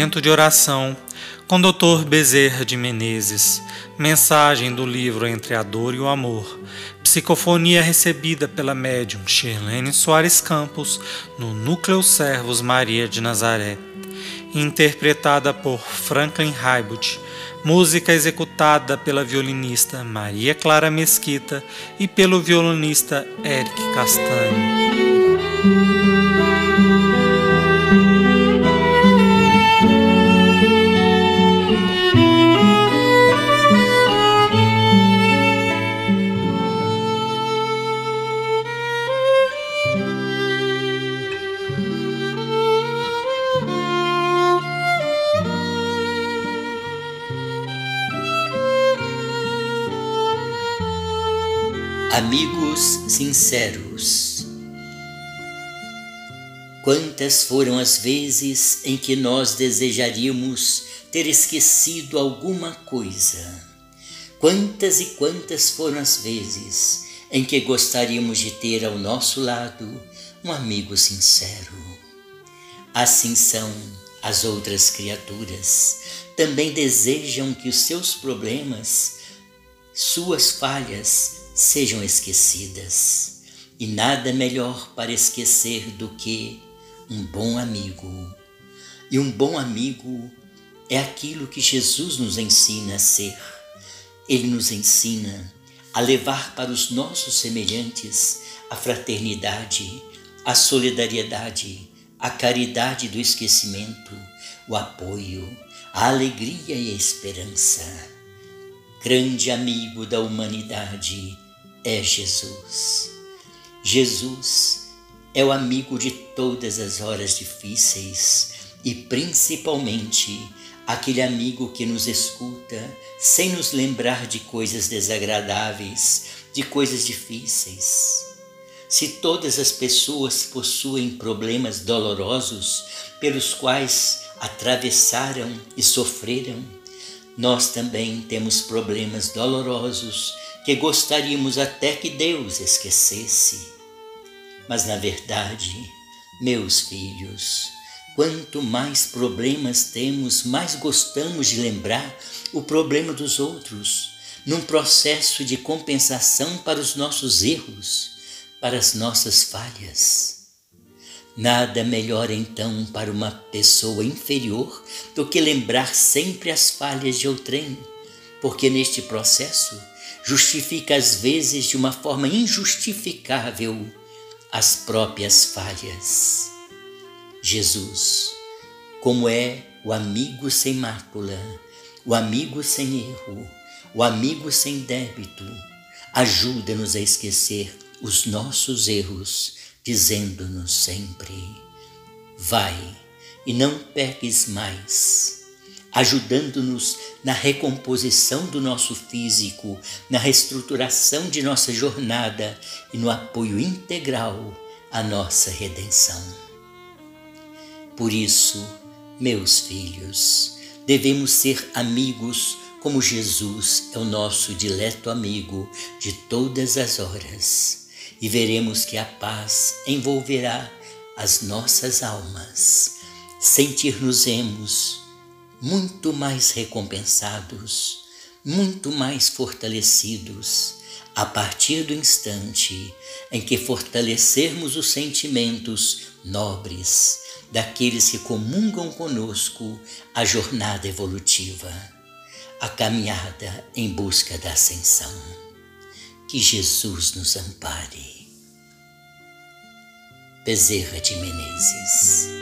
Momento de oração com Dr. Bezerra de Menezes. Mensagem do livro Entre a Dor e o Amor. Psicofonia recebida pela médium Shirlene Soares Campos no Núcleo Servos Maria de Nazaré. Interpretada por Franklin Raibut. Música executada pela violinista Maria Clara Mesquita e pelo violonista Eric Castanho. Amigos sinceros. Quantas foram as vezes em que nós desejaríamos ter esquecido alguma coisa? Quantas e quantas foram as vezes em que gostaríamos de ter ao nosso lado um amigo sincero? Assim são as outras criaturas. Também desejam que os seus problemas, suas falhas, sejam esquecidas. E nada melhor para esquecer do que um bom amigo. E um bom amigo é aquilo que Jesus nos ensina a ser. Ele nos ensina a levar para os nossos semelhantes a fraternidade, a solidariedade, a caridade do esquecimento, o apoio, a alegria e a esperança. Grande amigo da humanidade é Jesus. Jesus é o amigo de todas as horas difíceis e principalmente aquele amigo que nos escuta sem nos lembrar de coisas desagradáveis, de coisas difíceis. Se todas as pessoas possuem problemas dolorosos pelos quais atravessaram e sofreram, nós também temos problemas dolorosos que gostaríamos até que Deus esquecesse. Mas na verdade, meus filhos, quanto mais problemas temos, mais gostamos de lembrar o problema dos outros, num processo de compensação para os nossos erros, para as nossas falhas. Nada melhor então para uma pessoa inferior do que lembrar sempre as falhas de outrem, porque neste processo justifica às vezes de uma forma injustificável as próprias falhas. Jesus, como é o amigo sem mácula, o amigo sem erro, o amigo sem débito, ajuda-nos a esquecer os nossos erros, dizendo-nos sempre: Vai e não peques mais ajudando-nos na recomposição do nosso físico, na reestruturação de nossa jornada e no apoio integral à nossa redenção. Por isso, meus filhos, devemos ser amigos como Jesus é o nosso dileto amigo de todas as horas, e veremos que a paz envolverá as nossas almas. Sentir-nos-emos muito mais recompensados, muito mais fortalecidos a partir do instante em que fortalecermos os sentimentos nobres daqueles que comungam conosco a jornada evolutiva, a caminhada em busca da ascensão. Que Jesus nos ampare. Bezerra de Menezes